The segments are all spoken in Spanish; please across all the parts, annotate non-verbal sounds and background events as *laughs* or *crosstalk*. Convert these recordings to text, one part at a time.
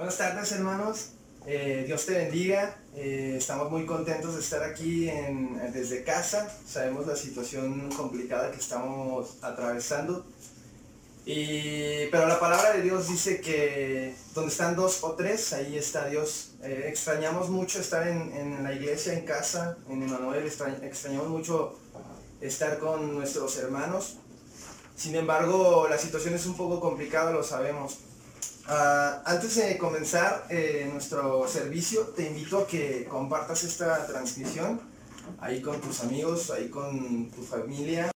Buenas tardes hermanos, Eh, Dios te bendiga, Eh, estamos muy contentos de estar aquí desde casa, sabemos la situación complicada que estamos atravesando, y, pero la palabra de Dios dice que donde están dos o tres, ahí está Dios. Eh, extrañamos mucho estar en, la iglesia, en casa, en Emanuel, extra- extrañamos mucho estar con nuestros hermanos, sin embargo la situación es un poco complicada, lo sabemos. Ah, antes de comenzar eh, nuestro servicio, te invito a que compartas esta transmisión ahí con tus amigos, ahí con tu familia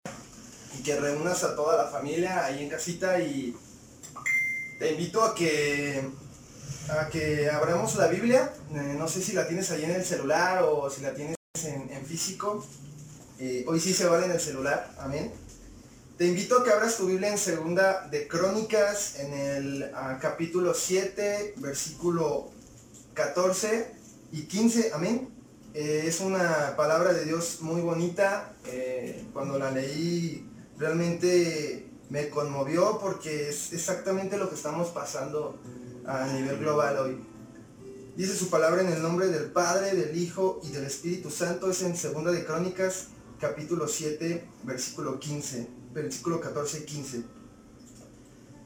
y que reúnas a toda la familia ahí en casita y te invito a que a que abramos la Biblia. Eh, no sé si la tienes ahí en el celular o si la tienes en, físico. Eh, hoy sí se vale en el celular, amén. Te invito a que abras tu Biblia en segunda de Crónicas, en el ah, capítulo 7, versículo 14 y 15, amén. Eh, es una palabra de Dios muy bonita. eh, cuando la leí realmente me conmovió porque es exactamente lo que estamos pasando a nivel global hoy. Dice su palabra en el nombre del Padre, del Hijo y del Espíritu Santo. Es en segunda de Crónicas, capítulo 7, versículo 15, versículo 14 y 15.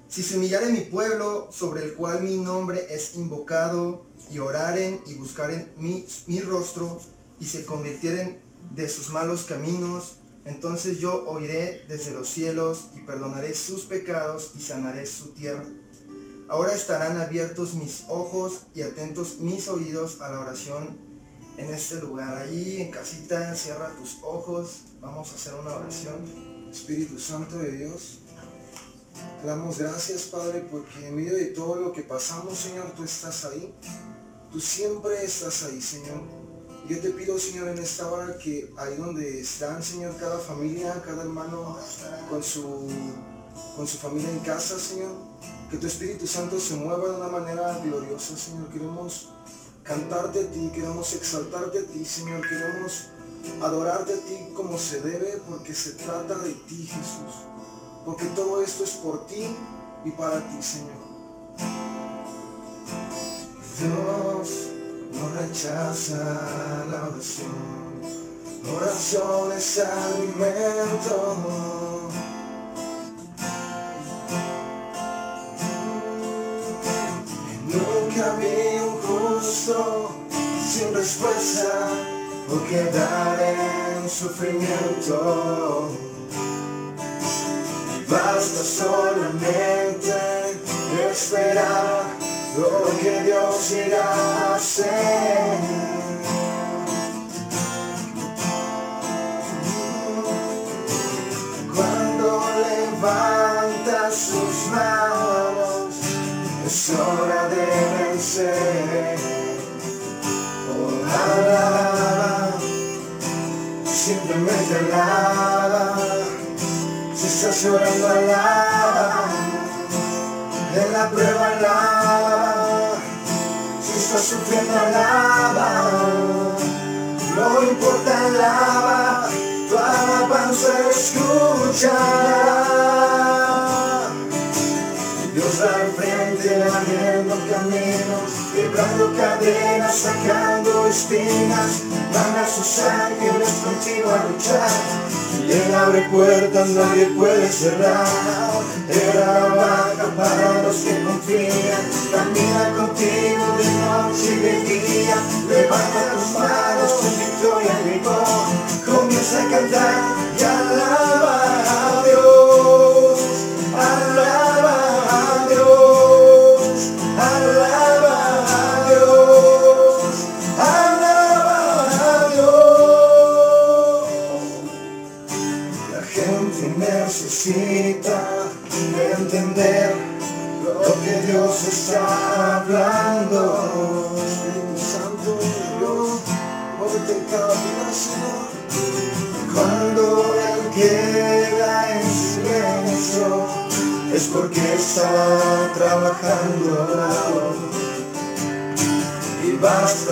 Si se humillare mi pueblo, sobre el cual mi nombre es invocado, y oraren y buscaren mi, mi rostro, y se convirtieren de sus malos caminos, entonces yo oiré desde los cielos, y perdonaré sus pecados, y sanaré su tierra. Ahora estarán abiertos mis ojos y atentos mis oídos a la oración en este lugar. Ahí en casita, cierra tus ojos, vamos a hacer una oración. Espíritu Santo de Dios, te damos gracias, Padre, porque en medio de todo lo que pasamos, Señor, tú estás ahí. Tú siempre estás ahí, Señor. Yo te pido, Señor, en esta hora que ahí donde están, Señor, cada familia, cada hermano con su, con su familia en casa, Señor, que tu Espíritu Santo se mueva de una manera gloriosa, Señor. Queremos cantarte a ti, queremos exaltarte a ti, Señor. Queremos adorarte a ti como se debe, porque se trata de ti, Jesús. Porque todo esto es por ti y para ti, Señor. Dios no rechaza la oración. Oración es alimento. Nunca vi un justo sin respuesta o quedar en sufrimiento. Basta solamente esperar lo que Dios irá a hacer. Si estás llorando, alaba. En la prueba alaba, si estás sufriendo alaba, no importa alaba, tu alabanza escuchará. Dios va al frente abriendo caminos, quebrando cadenas, sacando espinas, manda a sus ángeles contigo a luchar. Él abre puertas, nadie puede cerrar. Él trabaja para los que confían, camina contigo de noche y de día. Levanta tus manos con victoria y comienza a cantar y alaba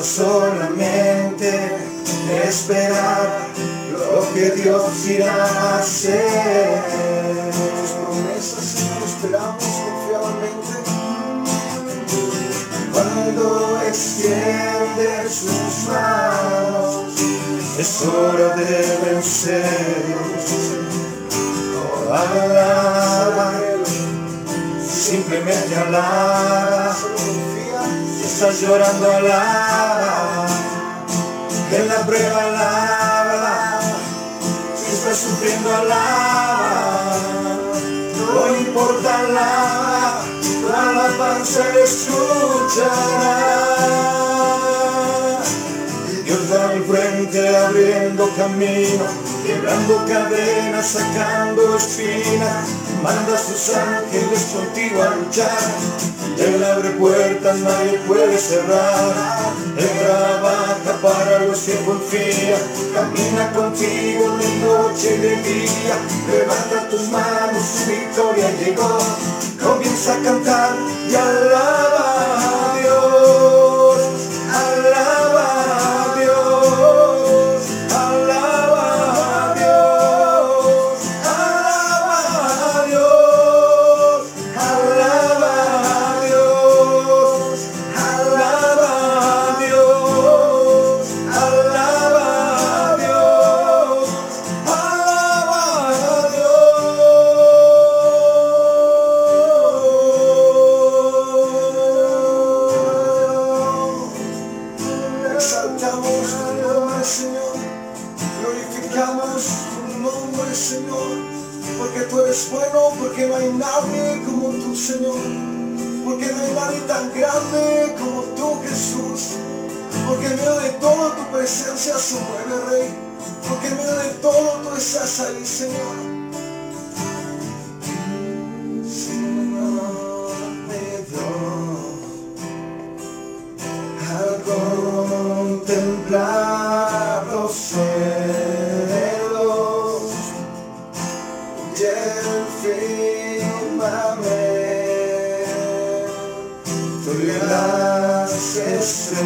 Solamente esperar lo que Dios irá a hacer. Promesas si lo esperamos confiadamente. Cuando extiende sus manos, es hora de vencer toda la simplemente hablar estás llorando, alábala. Que la prueba, alábala. Si estás sufriendo, alábala. No importa, alábala. Tu alabanza escuchará abriendo camino, quebrando cadenas, sacando espinas, manda a sus ángeles contigo a luchar. Él abre puertas, nadie puede cerrar. Él trabaja para los que confían, camina contigo de noche y de día. Levanta tus manos, su victoria llegó. Comienza a cantar y a który nas jeszcze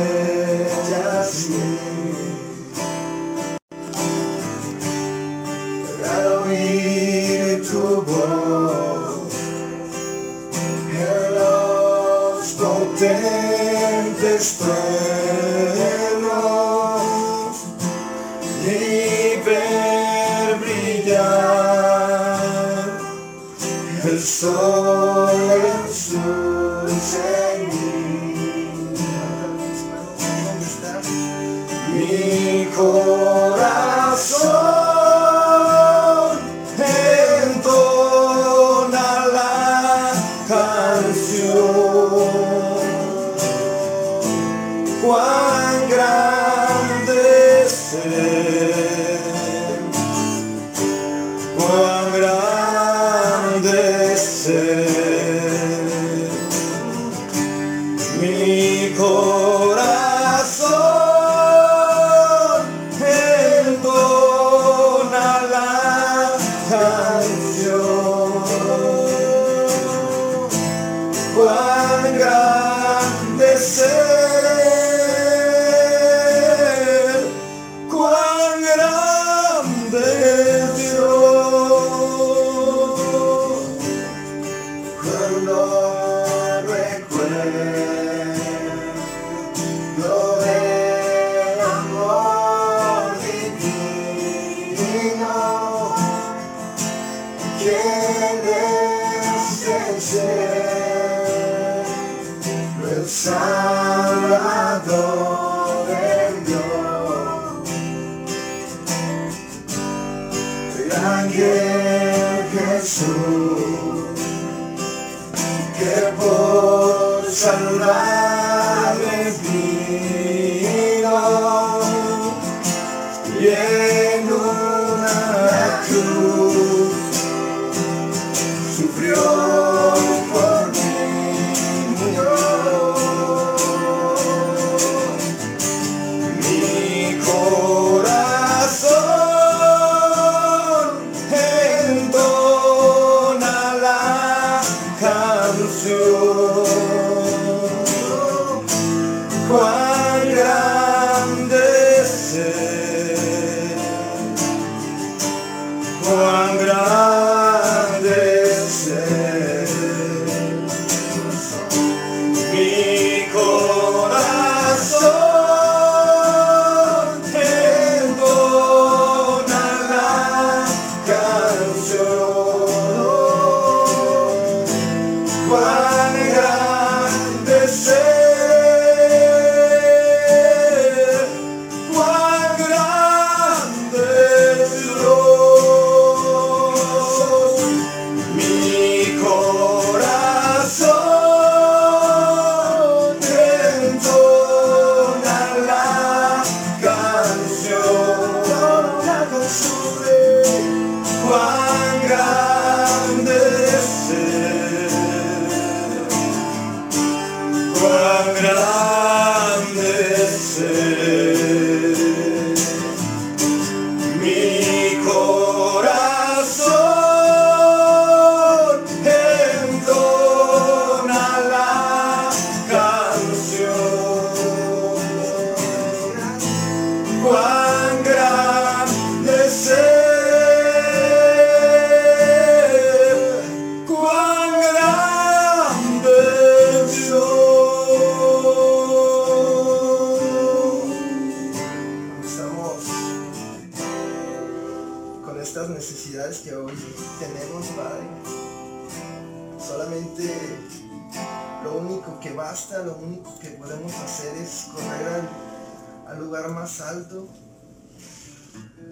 alto,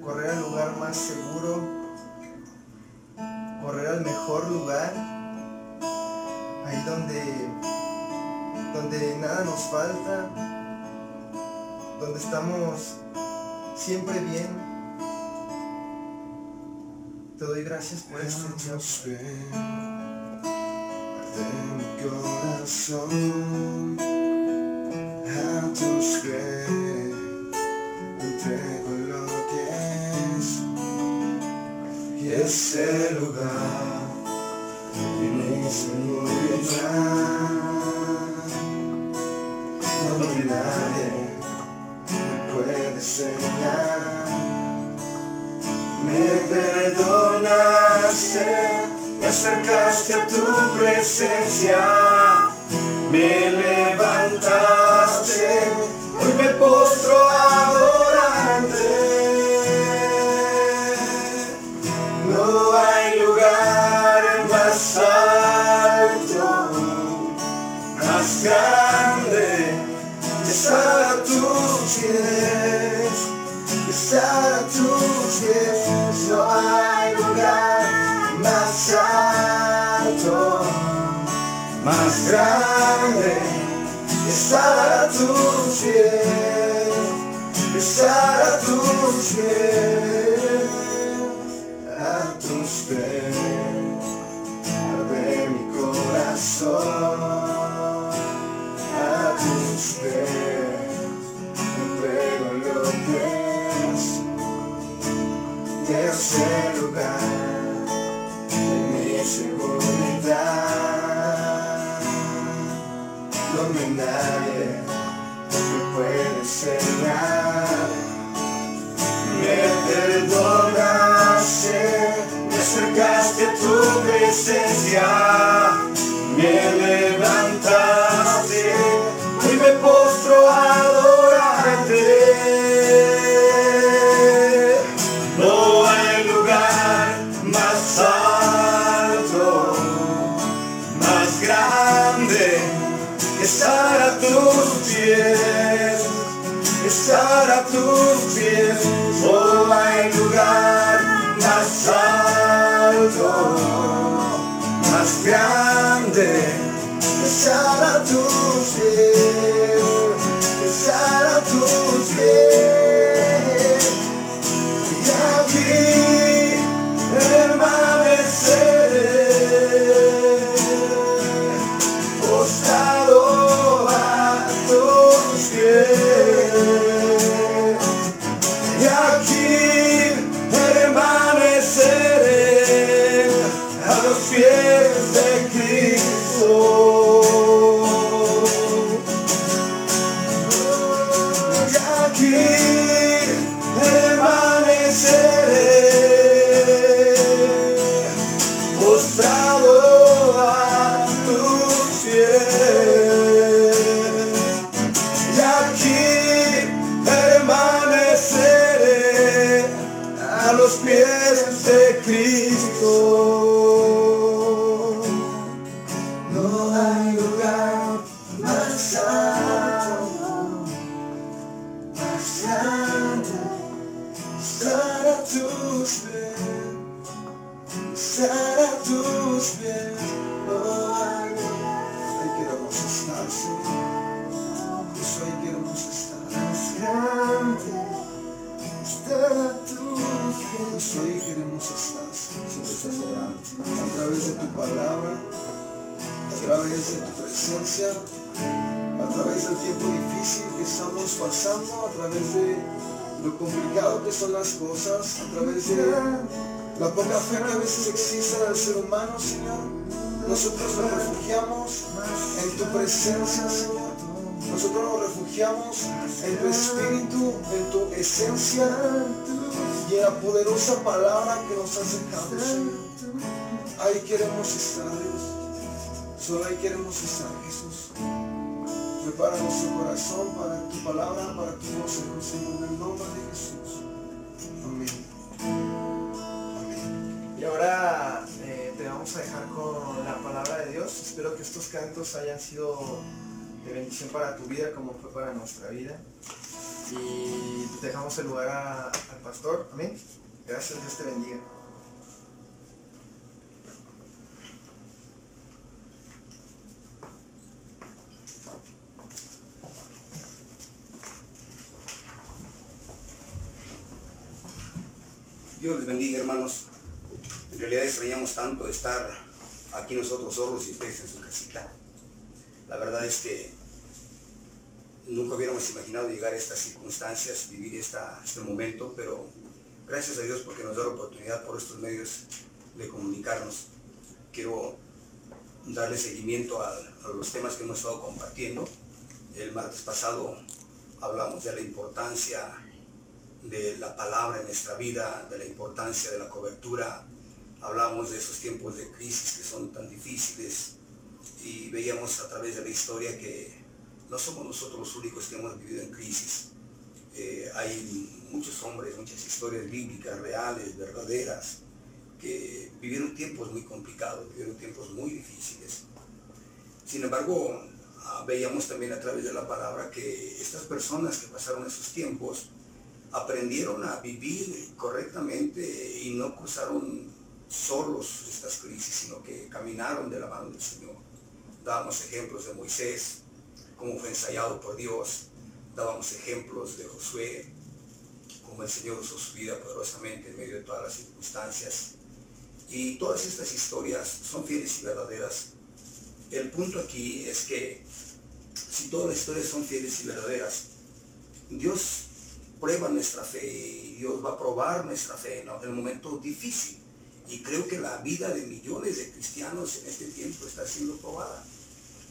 correr al lugar más seguro, correr al mejor lugar, ahí donde, donde nada nos falta, donde estamos siempre bien. Te doy gracias por este Déjanos día. ver de mi corazón a tus pies. Ese lugar y mi seguridad. Donde nadie me puede enseñar. Me perdonaste, me acercaste a tu presencia, me levantaste, tus pies, estar a tus pies, a tus pies. Arde mi corazón presencia Señor. Nosotros nos refugiamos en tu presencia, Señor. Nosotros nos refugiamos en tu espíritu, en tu esencia y en la poderosa palabra que nos has dejado, Señor. Ahí queremos estar, Dios. Solo ahí queremos estar, Jesús. Prepara nuestro corazón para tu palabra, para tu consejo, Señor, en el nombre de Jesús. Amén. Amén. Y ahora vamos a dejar con la palabra de Dios. espero que estos cantos hayan sido de bendición para tu vida como fue para nuestra vida. Y dejamos el lugar al pastor. Amén. Gracias, Dios te bendiga. Dios les bendiga, hermanos. En realidad extrañamos tanto estar aquí nosotros solos y ustedes en su casita. La verdad es que nunca hubiéramos imaginado llegar a estas circunstancias, vivir este momento, pero gracias a Dios porque nos da la oportunidad por estos medios de comunicarnos. Quiero darle seguimiento a, a los temas que hemos estado compartiendo. El martes pasado hablamos de la importancia de la palabra en nuestra vida, de la importancia de la cobertura. Hablamos de esos tiempos de crisis que son tan difíciles y veíamos a través de la historia que no somos nosotros los únicos que hemos vivido en crisis. Eh, hay muchos hombres, muchas historias bíblicas, reales, verdaderas, que vivieron tiempos muy complicados, vivieron tiempos muy difíciles. Sin embargo, ah, veíamos también a través de la palabra que estas personas que pasaron esos tiempos, aprendieron a vivir correctamente y no cruzaron solos estas crisis, sino que caminaron de la mano del Señor. Dábamos ejemplos de Moisés, cómo fue ensayado por Dios. Dábamos ejemplos de Josué, cómo el Señor usó su vida poderosamente en medio de todas las circunstancias. Y todas estas historias son fieles y verdaderas. El punto aquí es que si todas las historias son fieles y verdaderas, Dios prueba nuestra fe y Dios va a probar nuestra fe en el momento difícil. Y creo que la vida de millones de cristianos en este tiempo está siendo probada.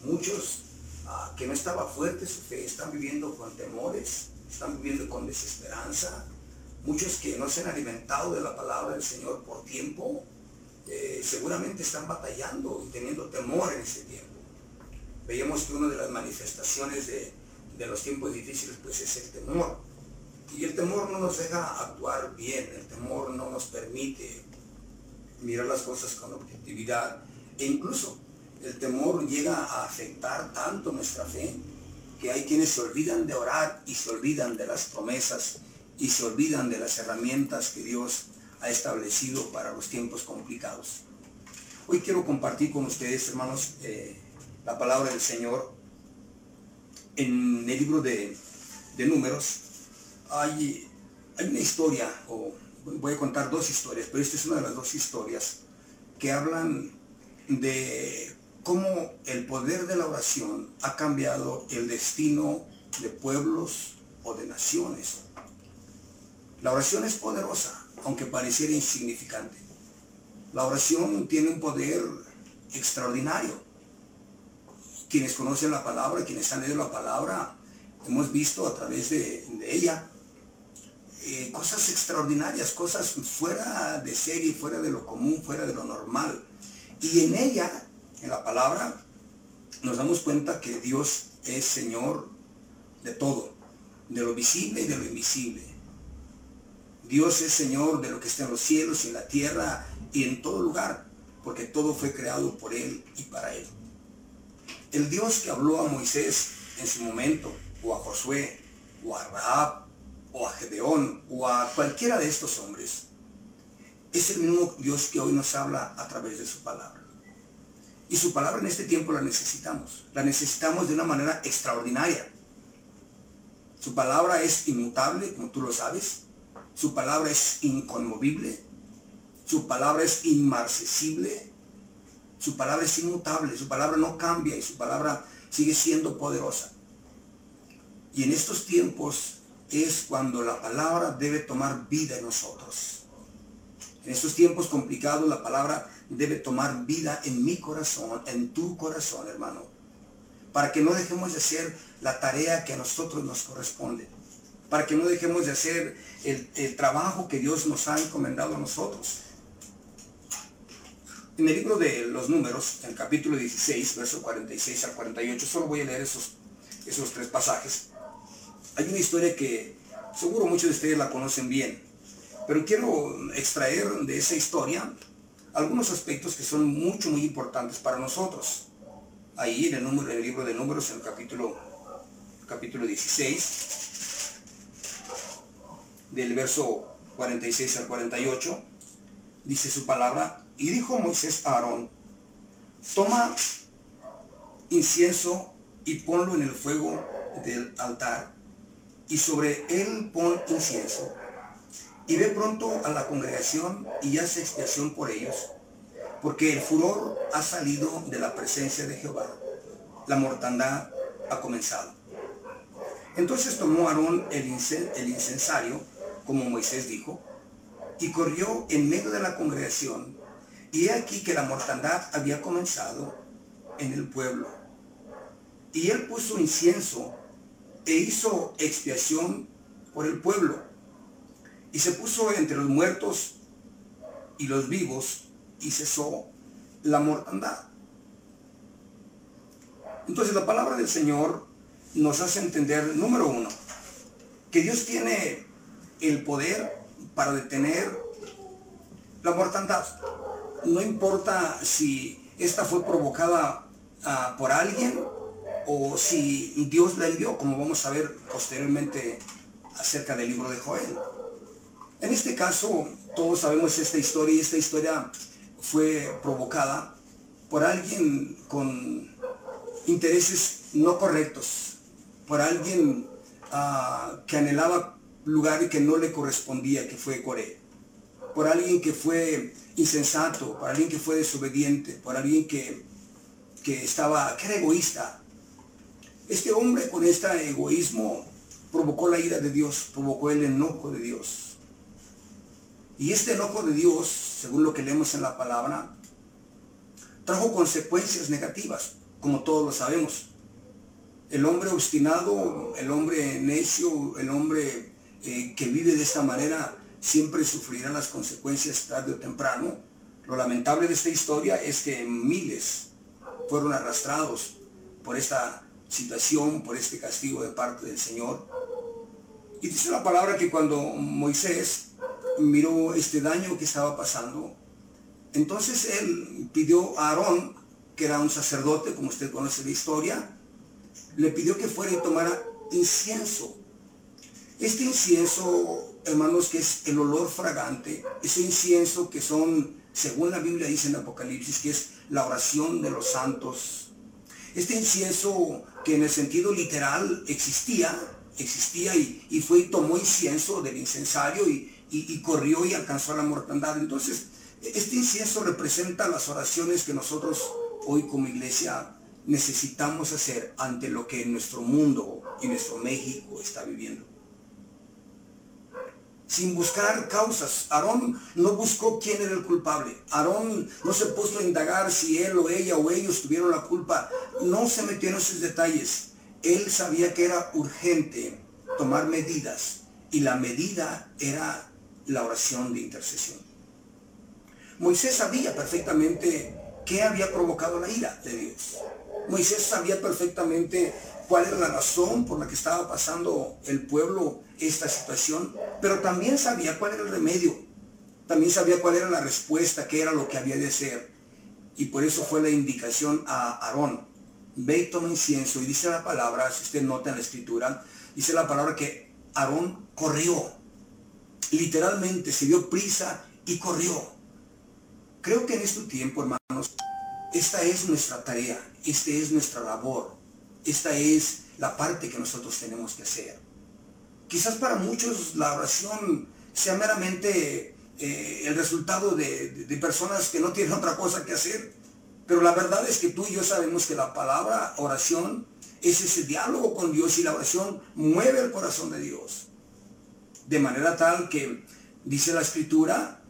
Muchos ah, que no estaba fuerte su fe están viviendo con temores, están viviendo con desesperanza. Muchos que no se han alimentado de la palabra del Señor por tiempo, eh, seguramente están batallando y teniendo temor en este tiempo. Veíamos que una de las manifestaciones de, de los tiempos difíciles pues es el temor. Y el temor no nos deja actuar bien, el temor no nos permite mirar las cosas con objetividad. E incluso el temor llega a afectar tanto nuestra fe que hay quienes se olvidan de orar y se olvidan de las promesas y se olvidan de las herramientas que Dios ha establecido para los tiempos complicados. Hoy quiero compartir con ustedes, hermanos, eh, la palabra del Señor en el libro de, de Números, hay, una historia, o voy a contar dos historias, pero esta es una de las dos historias que hablan de cómo el poder de la oración ha cambiado el destino de pueblos o de naciones. La oración es poderosa, aunque pareciera insignificante. La oración tiene un poder extraordinario. Quienes conocen la palabra, quienes han leído la palabra, hemos visto a través de ella eh, cosas extraordinarias, cosas fuera de serie, fuera de lo común, fuera de lo normal. Y en ella, en la palabra, nos damos cuenta que Dios es Señor de todo, de lo visible y de lo invisible. Dios es Señor de lo que está en los cielos y en la tierra y en todo lugar, porque todo fue creado por Él y para Él. El Dios que habló a Moisés en su momento, o a Josué, o a Rahab, o a Gedeón o a cualquiera de estos hombres, es el mismo Dios que hoy nos habla a través de su palabra. Y su palabra en este tiempo la necesitamos. La necesitamos de una manera extraordinaria. Su palabra es inmutable, como tú lo sabes. Su palabra es inconmovible. Su palabra es inmarcesible. Su palabra es inmutable. Su palabra no cambia y su palabra sigue siendo poderosa. Y en estos tiempos es cuando la palabra debe tomar vida en nosotros. En estos tiempos complicados la palabra debe tomar vida en mi corazón, en tu corazón, hermano. Para que no dejemos de hacer la tarea que a nosotros nos corresponde. Para que no dejemos de hacer el, trabajo que Dios nos ha encomendado a nosotros. En el libro de los números, en el capítulo 16, verso 46 al 48, solo voy a leer esos, esos tres pasajes. Hay una historia que seguro muchos de ustedes la conocen bien, pero quiero extraer de esa historia algunos aspectos que son mucho, muy importantes para nosotros. ahí en el, libro de números, en el capítulo, capítulo 16, del verso 46 al 48, dice su palabra, y dijo Moisés a Aarón, toma incienso y ponlo en el fuego del altar, y sobre él pon incienso, y ve pronto a la congregación y hace expiación por ellos, porque el furor ha salido de la presencia de Jehová, la mortandad ha comenzado. Entonces tomó Aarón el, el incensario, como Moisés dijo, y corrió en medio de la congregación, y he aquí que la mortandad había comenzado en el pueblo. Y él puso incienso e hizo expiación por el pueblo, y se puso entre los muertos y los vivos, y cesó la mortandad. Entonces la palabra del Señor nos hace entender, número uno, que Dios tiene el poder para detener la mortandad. No importa si esta fue provocada ah, por alguien o si Dios la envió, como vamos a ver posteriormente acerca del libro de Joel. En este caso, todos sabemos esta historia y esta historia fue provocada por alguien con intereses no correctos, por alguien ah, que anhelaba lugar que no le correspondía, que fue Coré. Por alguien que fue insensato, por alguien que fue desobediente, por alguien que, que estaba, que era egoísta. Este hombre con este egoísmo provocó la ira de Dios, provocó el enojo de Dios. Y este enojo de Dios, según lo que leemos en la palabra, trajo consecuencias negativas, como todos lo sabemos. El hombre obstinado, el hombre necio, el hombre eh, que vive de esta manera siempre sufrirá las consecuencias tarde o temprano. Lo lamentable de esta historia es que miles fueron arrastrados por esta situación, por este castigo de parte del Señor. Y dice la palabra que cuando Moisés miró este daño que estaba pasando, entonces él pidió a Aarón, que era un sacerdote, como usted conoce la historia, le pidió que fuera y tomara incienso este incienso, hermanos, que es el olor fragante, ese incienso que son, según la Biblia dice en Apocalipsis, que es la oración de los santos. Este incienso que en el sentido literal existía, existía y, fue y tomó incienso del incensario y, y corrió y alcanzó la mortandad. Entonces, este incienso representa las oraciones que nosotros hoy como iglesia necesitamos hacer ante lo que nuestro mundo y nuestro México está viviendo sin buscar causas. Aarón no buscó quién era el culpable. Aarón no se puso a indagar si él o ella o ellos tuvieron la culpa. No se metió en esos detalles. Él sabía que era urgente tomar medidas y la medida era la oración de intercesión. Moisés sabía perfectamente qué había provocado la ira de Dios. Moisés sabía perfectamente cuál era la razón por la que estaba pasando el pueblo esta situación, pero también sabía cuál era el remedio, también sabía cuál era la respuesta, qué era lo que había de hacer. Y por eso fue la indicación a Aarón, ve y toma incienso. Y dice la palabra, si usted nota en la escritura, dice la palabra que Aarón corrió, literalmente se dio prisa y corrió. Creo que en este tiempo, hermanos, esta es nuestra tarea, esta es nuestra labor, esta es la parte que nosotros tenemos que hacer. Quizás para muchos la oración sea meramente eh, el resultado de, de, personas que no tienen *laughs* otra cosa que hacer. Pero la verdad es que tú y yo sabemos que la palabra oración es ese diálogo con Dios y la oración mueve el corazón de Dios. De manera tal que dice la escritura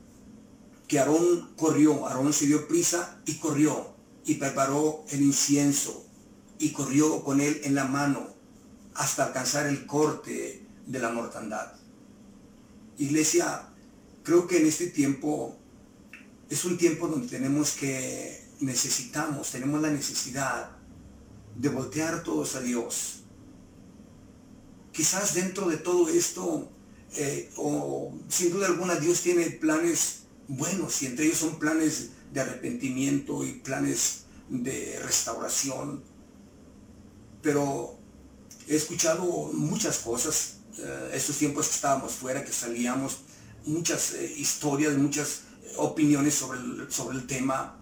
que Aarón corrió, Aarón se dio prisa y corrió y preparó el incienso y corrió con él en la mano hasta alcanzar el corte de la mortandad. Iglesia, creo que en este tiempo es un tiempo donde tenemos que, necesitamos, tenemos la necesidad de voltear todos a Dios. Quizás dentro de todo esto, eh, o sin duda alguna, Dios tiene planes buenos y entre ellos son planes de arrepentimiento y planes de restauración, pero he escuchado muchas cosas, eh, estos tiempos que estábamos fuera, que salíamos, muchas eh, historias, muchas opiniones sobre el, sobre el tema,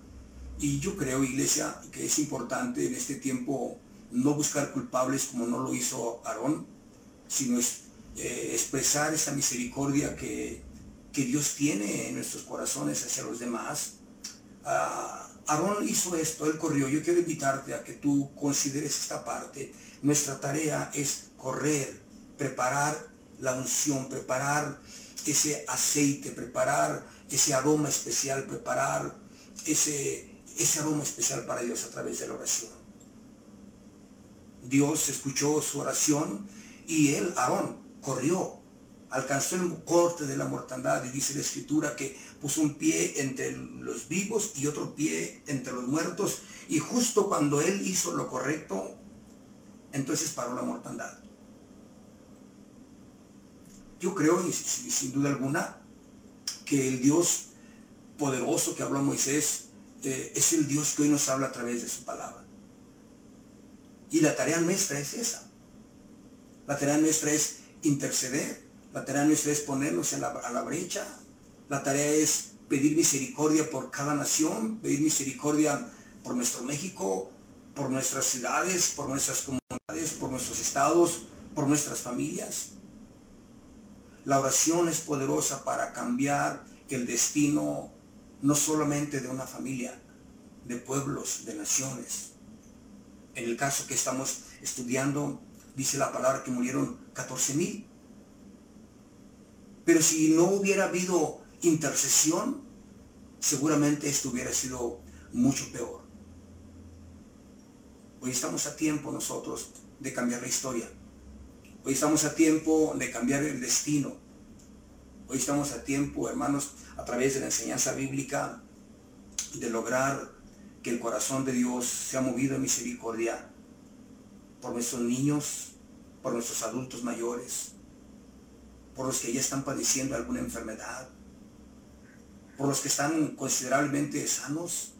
y yo creo, iglesia, que es importante en este tiempo no buscar culpables como no lo hizo Aarón, sino eh, expresar esa misericordia que, Dios tiene en nuestros corazones hacia los demás. Ah, Aarón hizo esto, él corrió. Yo quiero invitarte a que tú consideres esta parte. Nuestra tarea es correr, preparar la unción, preparar ese aceite, preparar ese aroma especial, preparar ese, ese aroma especial para Dios a través de la oración. Dios escuchó su oración y él, Aarón, corrió, alcanzó el corte de la mortandad y dice la escritura que puso un pie entre los vivos y otro pie entre los muertos y justo cuando él hizo lo correcto, entonces paró la mortandad. Yo creo, y sin duda alguna, que el Dios poderoso que habló Moisés eh, es el Dios que hoy nos habla a través de su palabra. Y la tarea nuestra es esa. La tarea nuestra es interceder. La tarea nuestra es ponernos a la brecha. La tarea es pedir misericordia por cada nación, pedir misericordia por nuestro México, por nuestras ciudades, por nuestras comunidades, por nuestros estados, por nuestras familias. La oración es poderosa para cambiar el destino no solamente de una familia, de pueblos, de naciones. En el caso que estamos estudiando, dice la palabra que murieron 14 mil. Pero si no hubiera habido intercesión, seguramente esto hubiera sido mucho peor. Hoy estamos a tiempo nosotros de cambiar la historia. Hoy estamos a tiempo de cambiar el destino. Hoy estamos a tiempo, hermanos, a través de la enseñanza bíblica, de lograr que el corazón de Dios sea movido en misericordia por nuestros niños, por nuestros adultos mayores, por los que ya están padeciendo alguna enfermedad, por los que están considerablemente sanos.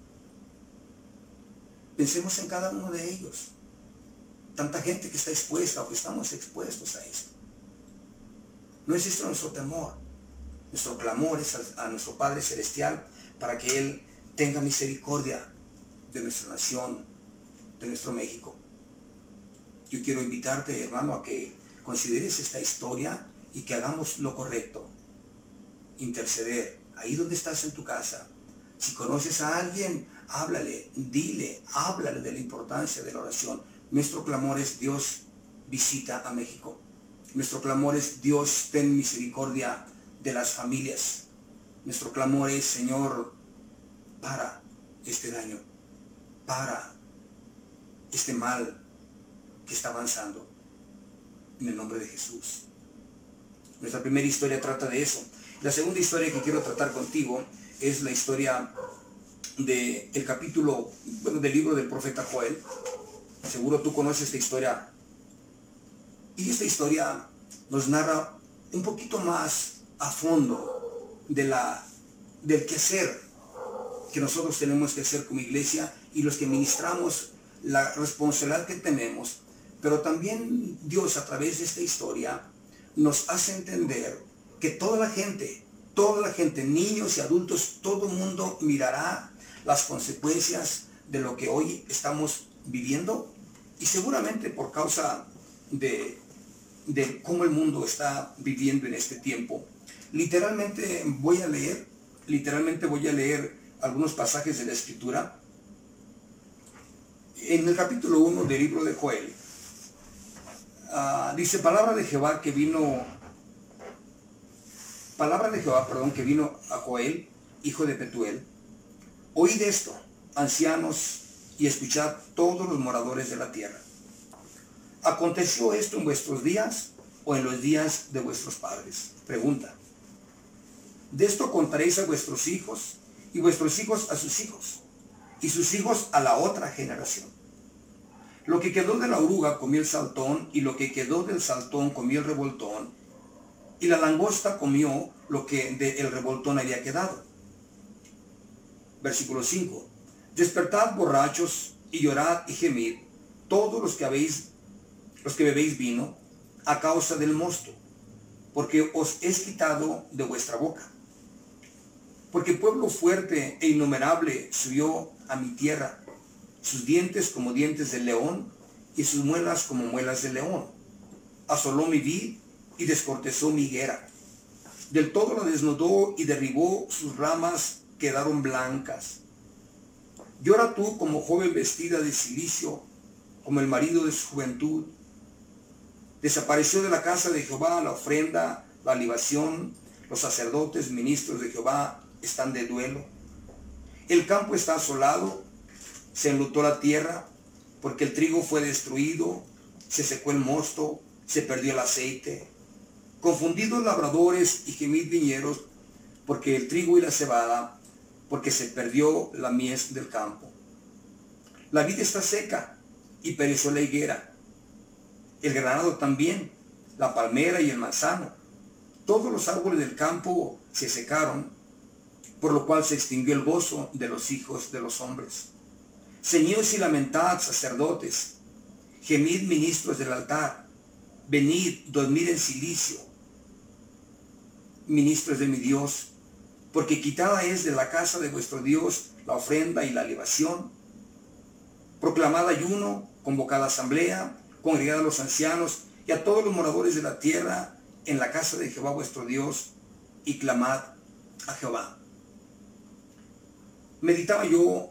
Pensemos en cada uno de ellos. Tanta gente que está expuesta o que estamos expuestos a esto. No es esto nuestro temor. Nuestro clamor es a, nuestro Padre Celestial para que Él tenga misericordia de nuestra nación, de nuestro México. Yo quiero invitarte, hermano, a que consideres esta historia y que hagamos lo correcto. Interceder, ahí donde estás en tu casa. Si conoces a alguien, háblale, dile, háblale de la importancia de la oración. Nuestro clamor es Dios visita a México. Nuestro clamor es Dios ten misericordia de las familias. Nuestro clamor es, Señor, para este daño, para este mal que está avanzando. En el nombre de Jesús. Nuestra primera historia trata de eso. La segunda historia que quiero tratar contigo es la historia del el capítulo, bueno, del libro del profeta Joel. Seguro tú conoces esta historia. Y esta historia nos narra un poquito más a fondo de la, del quehacer que nosotros tenemos que hacer como iglesia y los que ministramos la responsabilidad que tenemos. Pero también Dios a través de esta historia nos hace entender que toda la gente, toda la gente, niños y adultos, todo el mundo mirará las consecuencias de lo que hoy estamos viviendo y seguramente por causa de, de cómo el mundo está viviendo en este tiempo Literalmente voy a leer, literalmente voy a leer algunos pasajes de la escritura. En el capítulo 1 del libro de Joel, ah, dice palabra de Jehová que vino, palabra de Jehová, perdón, que vino a Joel, hijo de Petuel. Oíd esto, ancianos, y escuchad todos los moradores de la tierra. ¿Aconteció esto en vuestros días o en los días de vuestros padres? Pregunta. De esto contaréis a vuestros hijos y vuestros hijos a sus hijos y sus hijos a la otra generación. Lo que quedó de la oruga comió el saltón y lo que quedó del saltón comió el revoltón y la langosta comió lo que del revoltón había quedado. Versículo 5. Despertad borrachos y llorad y gemid, todos los que habéis, los que bebéis vino, a causa del mosto, porque os es quitado de vuestra boca. Porque pueblo fuerte e innumerable subió a mi tierra, sus dientes como dientes de león y sus muelas como muelas de león. Asoló mi vid y descortezó mi higuera. Del todo la desnudó y derribó sus ramas quedaron blancas. Llora tú como joven vestida de silicio, como el marido de su juventud. Desapareció de la casa de Jehová la ofrenda, la libación, los sacerdotes, ministros de Jehová están de duelo. El campo está asolado, se enlutó la tierra, porque el trigo fue destruido, se secó el mosto, se perdió el aceite. Confundidos labradores y gemid viñeros, porque el trigo y la cebada porque se perdió la mies del campo. La vida está seca y pereció la higuera. El granado también, la palmera y el manzano. Todos los árboles del campo se secaron, por lo cual se extinguió el gozo de los hijos de los hombres. Ceñidos y lamentad, sacerdotes, gemid ministros del altar, venid, dormid en silicio, ministros de mi Dios, porque quitada es de la casa de vuestro Dios la ofrenda y la libación. Proclamada ayuno, convocada asamblea, congregada a los ancianos y a todos los moradores de la tierra en la casa de Jehová vuestro Dios, y clamad a Jehová. Meditaba yo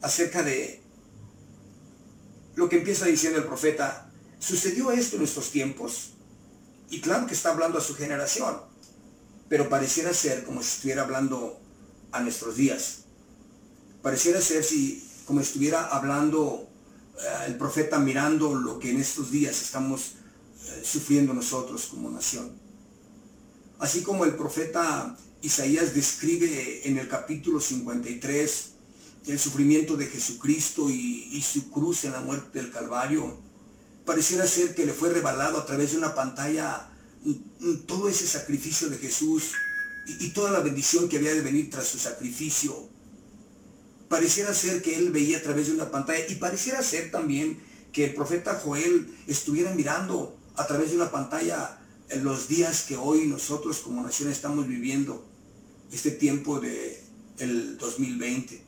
acerca de lo que empieza diciendo el profeta. ¿Sucedió esto en nuestros tiempos? Y claro que está hablando a su generación pero pareciera ser como si estuviera hablando a nuestros días. Pareciera ser si, como estuviera hablando eh, el profeta mirando lo que en estos días estamos eh, sufriendo nosotros como nación. Así como el profeta Isaías describe en el capítulo 53 el sufrimiento de Jesucristo y, su cruz en la muerte del Calvario, pareciera ser que le fue revelado a través de una pantalla todo ese sacrificio de Jesús y, toda la bendición que había de venir tras su sacrificio. Pareciera ser que él veía a través de una pantalla y pareciera ser también que el profeta Joel estuviera mirando a través de una pantalla los días que hoy nosotros como nación estamos viviendo, este tiempo de el 2020.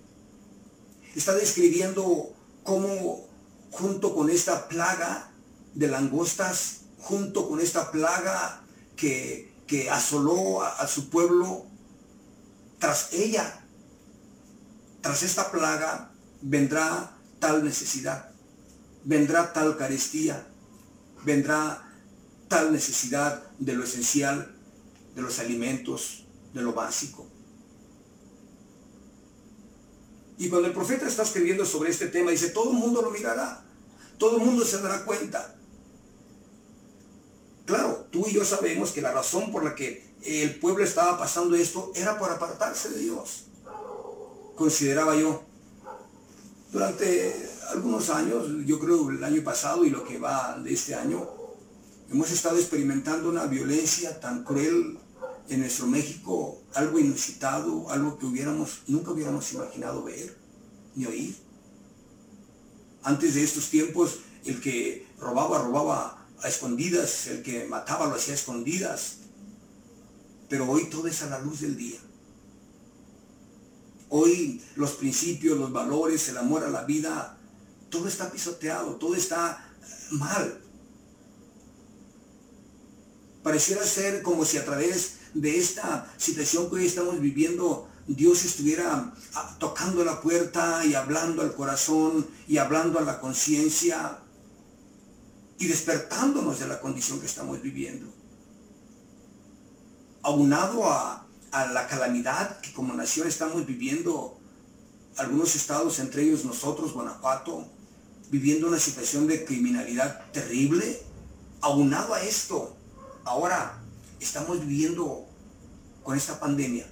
Está describiendo cómo junto con esta plaga de langostas junto con esta plaga que, asoló a, su pueblo, tras ella, tras esta plaga, vendrá tal necesidad, vendrá tal carestía, vendrá tal necesidad de lo esencial, de los alimentos, de lo básico. Y cuando el profeta está escribiendo sobre este tema, dice, todo el mundo lo mirará, todo el mundo se dará cuenta. Claro, tú y yo sabemos que la razón por la que el pueblo estaba pasando esto era por apartarse de Dios. Consideraba yo. Durante algunos años, yo creo el año pasado y lo que va de este año, hemos estado experimentando una violencia tan cruel en nuestro México, algo inusitado, algo que hubiéramos, nunca hubiéramos imaginado ver ni oír. Antes de estos tiempos, el que robaba, robaba a escondidas, el que mataba lo hacía a escondidas. Pero hoy todo es a la luz del día. Hoy los principios, los valores, el amor a la vida, todo está pisoteado, todo está mal. Pareciera ser como si a través de esta situación que hoy estamos viviendo, Dios estuviera ah, tocando la puerta y hablando al corazón y hablando a la conciencia y despertándonos de la condición que estamos viviendo. Aunado a, la calamidad que como nación estamos viviendo, algunos estados, entre ellos nosotros, Guanajuato, viviendo una situación de criminalidad terrible, aunado a esto, ahora estamos viviendo con esta pandemia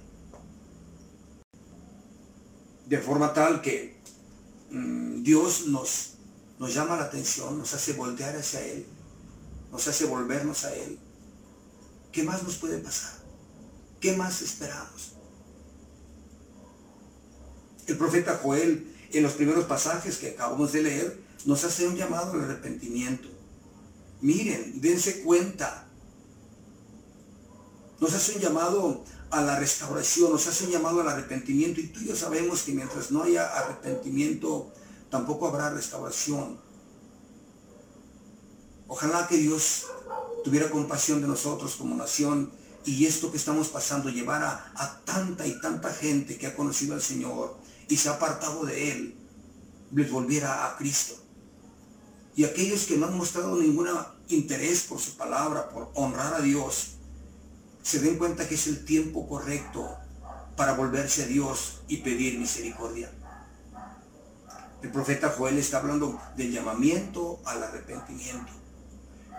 de forma tal que mm, Dios nos nos llama la atención, nos hace voltear hacia Él, nos hace volvernos a Él. ¿Qué más nos puede pasar? ¿Qué más esperamos? El profeta Joel, en los primeros pasajes que acabamos de leer, nos hace un llamado al arrepentimiento. Miren, dense cuenta. Nos hace un llamado a la restauración, nos hace un llamado al arrepentimiento y tú y yo sabemos que mientras no haya arrepentimiento, tampoco habrá restauración. Ojalá que Dios tuviera compasión de nosotros como nación y esto que estamos pasando llevara a tanta y tanta gente que ha conocido al Señor y se ha apartado de Él, les volviera a Cristo. Y aquellos que no han mostrado ningún interés por su palabra, por honrar a Dios, se den cuenta que es el tiempo correcto para volverse a Dios y pedir misericordia. El profeta Joel está hablando del llamamiento al arrepentimiento.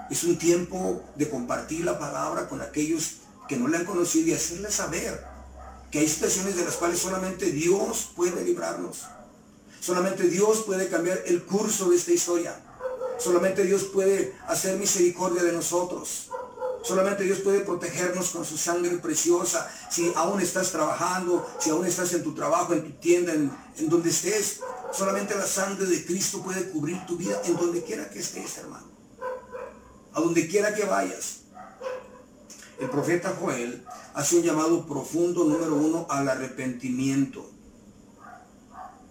Es un tiempo de compartir la palabra con aquellos que no le han conocido y hacerles saber que hay situaciones de las cuales solamente Dios puede librarnos. Solamente Dios puede cambiar el curso de esta historia. Solamente Dios puede hacer misericordia de nosotros. Solamente Dios puede protegernos con su sangre preciosa. Si aún estás trabajando, si aún estás en tu trabajo, en tu tienda, en, donde estés, solamente la sangre de Cristo puede cubrir tu vida en donde quiera que estés, hermano. A donde quiera que vayas. El profeta Joel hace un llamado profundo, número uno, al arrepentimiento.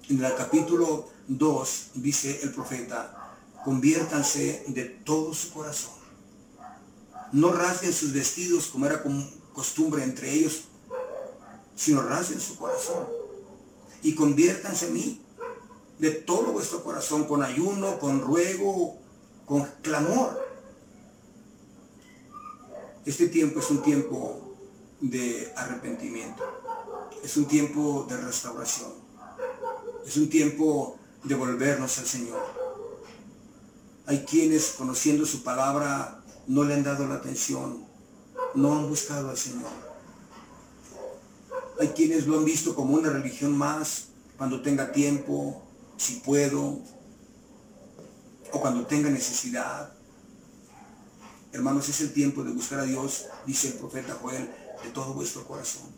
En el capítulo 2 dice el profeta, conviértanse de todo su corazón no rasguen sus vestidos como era costumbre entre ellos, sino rasguen su corazón y conviértanse en mí de todo vuestro corazón, con ayuno, con ruego, con clamor. Este tiempo es un tiempo de arrepentimiento, es un tiempo de restauración, es un tiempo de volvernos al Señor. Hay quienes conociendo su palabra no le han dado la atención, no han buscado al Señor. Hay quienes lo han visto como una religión más, cuando tenga tiempo, si puedo, o cuando tenga necesidad. Hermanos, es el tiempo de buscar a Dios, dice el profeta Joel, de todo vuestro corazón.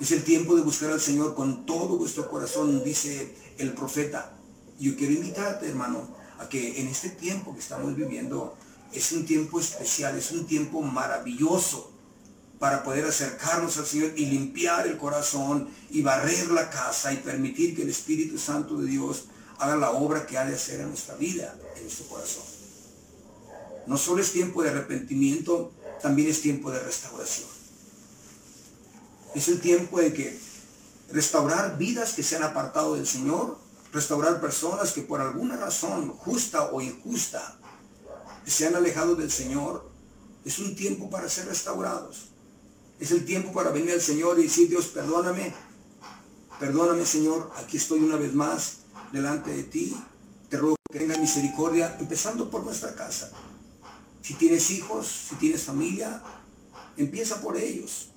Es el tiempo de buscar al Señor con todo vuestro corazón, dice el profeta. Yo quiero invitarte, hermano, a que en este tiempo que estamos viviendo, es un tiempo especial, es un tiempo maravilloso para poder acercarnos al Señor y limpiar el corazón y barrer la casa y permitir que el Espíritu Santo de Dios haga la obra que ha de hacer en nuestra vida, en nuestro corazón. No solo es tiempo de arrepentimiento, también es tiempo de restauración. Es el tiempo de que restaurar vidas que se han apartado del Señor, restaurar personas que por alguna razón, justa o injusta, se han alejado del Señor, es un tiempo para ser restaurados. Es el tiempo para venir al Señor y decir, Dios, perdóname. Perdóname, Señor, aquí estoy una vez más delante de ti. Te ruego que tenga misericordia, empezando por nuestra casa. Si tienes hijos, si tienes familia, empieza por ellos,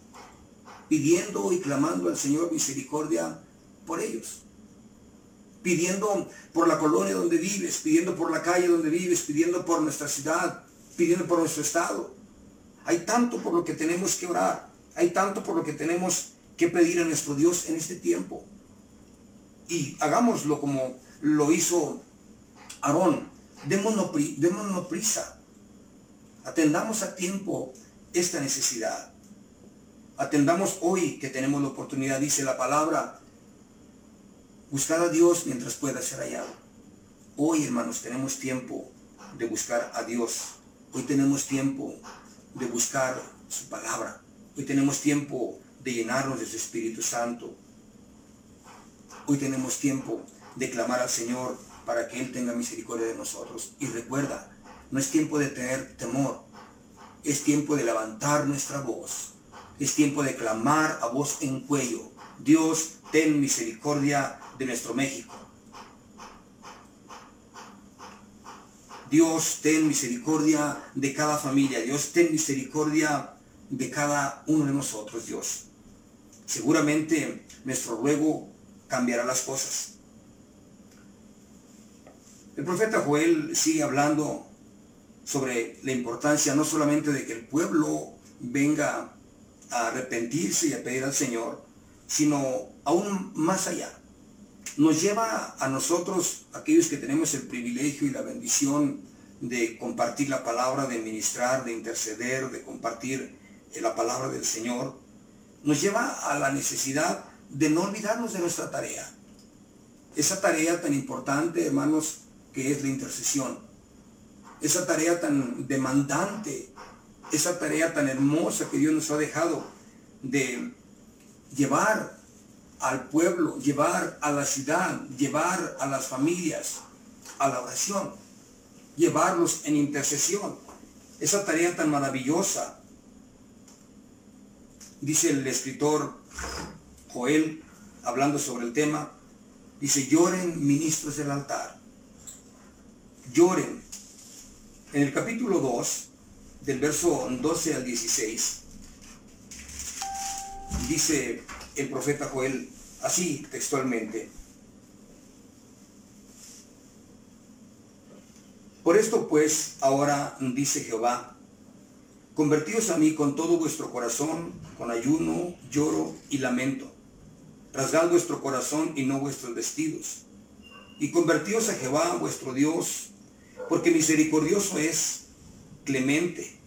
pidiendo y clamando al Señor misericordia por ellos pidiendo por la colonia donde vives, pidiendo por la calle donde vives, pidiendo por nuestra ciudad, pidiendo por nuestro estado. Hay tanto por lo que tenemos que orar, hay tanto por lo que tenemos que pedir a nuestro Dios en este tiempo. Y hagámoslo como lo hizo Aarón, démonos, prisa, atendamos a tiempo esta necesidad. Atendamos hoy que tenemos la oportunidad, dice la palabra, Buscar a Dios mientras pueda ser hallado. Hoy, hermanos, tenemos tiempo de buscar a Dios. Hoy tenemos tiempo de buscar su palabra. Hoy tenemos tiempo de llenarnos de su Espíritu Santo. Hoy tenemos tiempo de clamar al Señor para que Él tenga misericordia de nosotros. Y recuerda, no es tiempo de tener temor. Es tiempo de levantar nuestra voz. Es tiempo de clamar a voz en cuello. Dios, ten misericordia de nuestro México. Dios, ten misericordia de cada familia. Dios, ten misericordia de cada uno de nosotros, Dios. Seguramente nuestro ruego cambiará las cosas. El profeta Joel sigue hablando sobre la importancia no solamente de que el pueblo venga a arrepentirse y a pedir al Señor, sino aún más allá. Nos lleva a nosotros, aquellos que tenemos el privilegio y la bendición de compartir la palabra, de ministrar, de interceder, de compartir eh, la palabra del Señor, nos lleva a la necesidad de no olvidarnos de nuestra tarea. Esa tarea tan importante, hermanos, que es la intercesión. Esa tarea tan demandante, esa tarea tan hermosa que Dios nos ha dejado de llevar al pueblo, llevar a la ciudad, llevar a las familias a la oración, llevarlos en intercesión. Esa tarea tan maravillosa. Dice el escritor Joel, hablando sobre el tema, dice, lloren ministros del altar, lloren. En el capítulo 2, del verso 12 al 16, dice el profeta Joel así textualmente. Por esto pues, ahora dice Jehová, convertíos a mí con todo vuestro corazón, con ayuno, lloro y lamento. Rasgad vuestro corazón y no vuestros vestidos. Y convertíos a Jehová vuestro Dios, porque misericordioso es, clemente,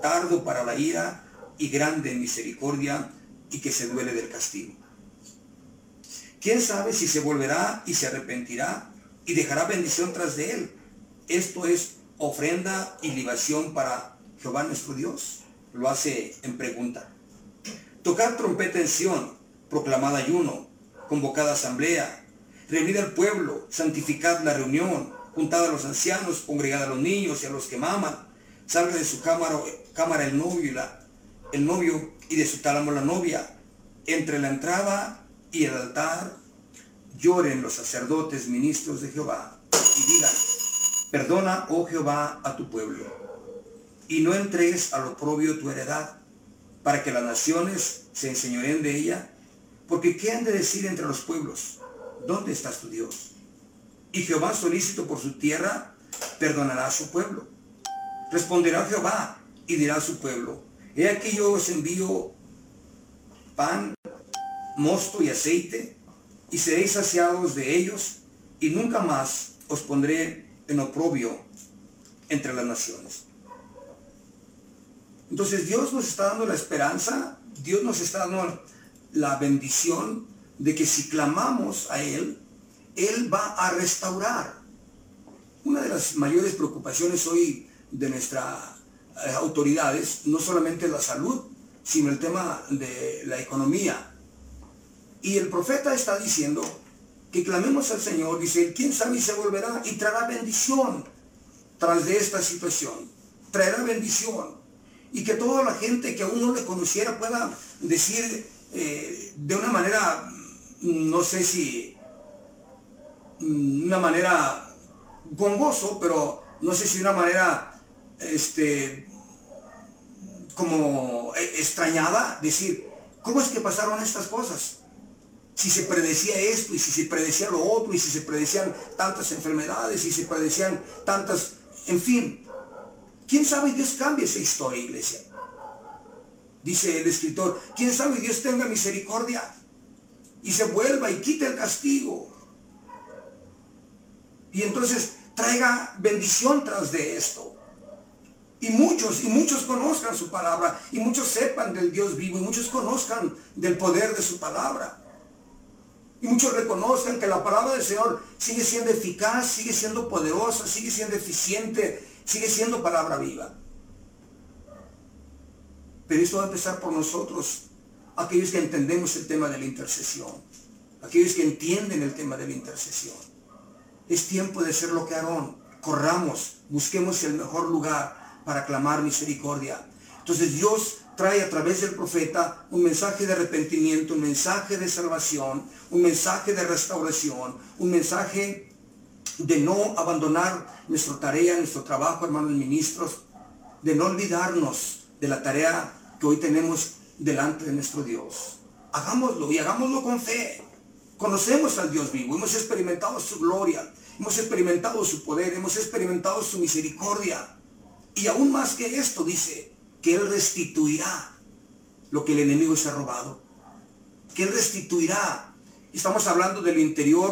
tardo para la ira y grande misericordia y que se duele del castigo. ¿Quién sabe si se volverá y se arrepentirá y dejará bendición tras de él? Esto es ofrenda y libación para Jehová nuestro Dios. Lo hace en pregunta. Tocar trompeta en Sión, proclamad ayuno, convocada asamblea, reunid al pueblo, santificad la reunión, juntad a los ancianos, congregad a los niños y a los que maman, salga de su cámara, cámara el novio y la, el novio y de su tálamo la novia. Entre la entrada y el altar lloren los sacerdotes ministros de Jehová y digan, perdona, oh Jehová, a tu pueblo, y no entregues al oprobio tu heredad, para que las naciones se enseñoren de ella, porque ¿qué han de decir entre los pueblos? ¿Dónde estás tu Dios? Y Jehová solícito por su tierra, perdonará a su pueblo. Responderá Jehová y dirá a su pueblo, He aquí yo os envío pan, mosto y aceite, y seréis saciados de ellos, y nunca más os pondré en oprobio entre las naciones. Entonces Dios nos está dando la esperanza, Dios nos está dando la bendición de que si clamamos a Él, Él va a restaurar. Una de las mayores preocupaciones hoy de nuestra autoridades, no solamente la salud, sino el tema de la economía. Y el profeta está diciendo que clamemos al Señor, dice, quién sabe y se volverá y traerá bendición tras de esta situación. Traerá bendición. Y que toda la gente que aún no le conociera pueda decir eh, de una manera, no sé si, mm, una manera con pero no sé si de una manera este, como extrañada, decir, ¿cómo es que pasaron estas cosas? Si se predecía esto y si se predecía lo otro y si se predecían tantas enfermedades y se predecían tantas, en fin, ¿quién sabe Dios cambie esa historia, iglesia? Dice el escritor, ¿quién sabe Dios tenga misericordia y se vuelva y quite el castigo? Y entonces traiga bendición tras de esto. Y muchos, y muchos conozcan su palabra, y muchos sepan del Dios vivo, y muchos conozcan del poder de su palabra. Y muchos reconozcan que la palabra del Señor sigue siendo eficaz, sigue siendo poderosa, sigue siendo eficiente, sigue siendo palabra viva. Pero esto va a empezar por nosotros, aquellos que entendemos el tema de la intercesión, aquellos que entienden el tema de la intercesión. Es tiempo de ser lo que Aarón, corramos, busquemos el mejor lugar, para clamar misericordia. Entonces Dios trae a través del profeta un mensaje de arrepentimiento, un mensaje de salvación, un mensaje de restauración, un mensaje de no abandonar nuestra tarea, nuestro trabajo, hermanos ministros, de no olvidarnos de la tarea que hoy tenemos delante de nuestro Dios. Hagámoslo y hagámoslo con fe. Conocemos al Dios vivo, hemos experimentado su gloria, hemos experimentado su poder, hemos experimentado su misericordia. Y aún más que esto, dice, que Él restituirá lo que el enemigo se ha robado. Que Él restituirá Estamos hablando del interior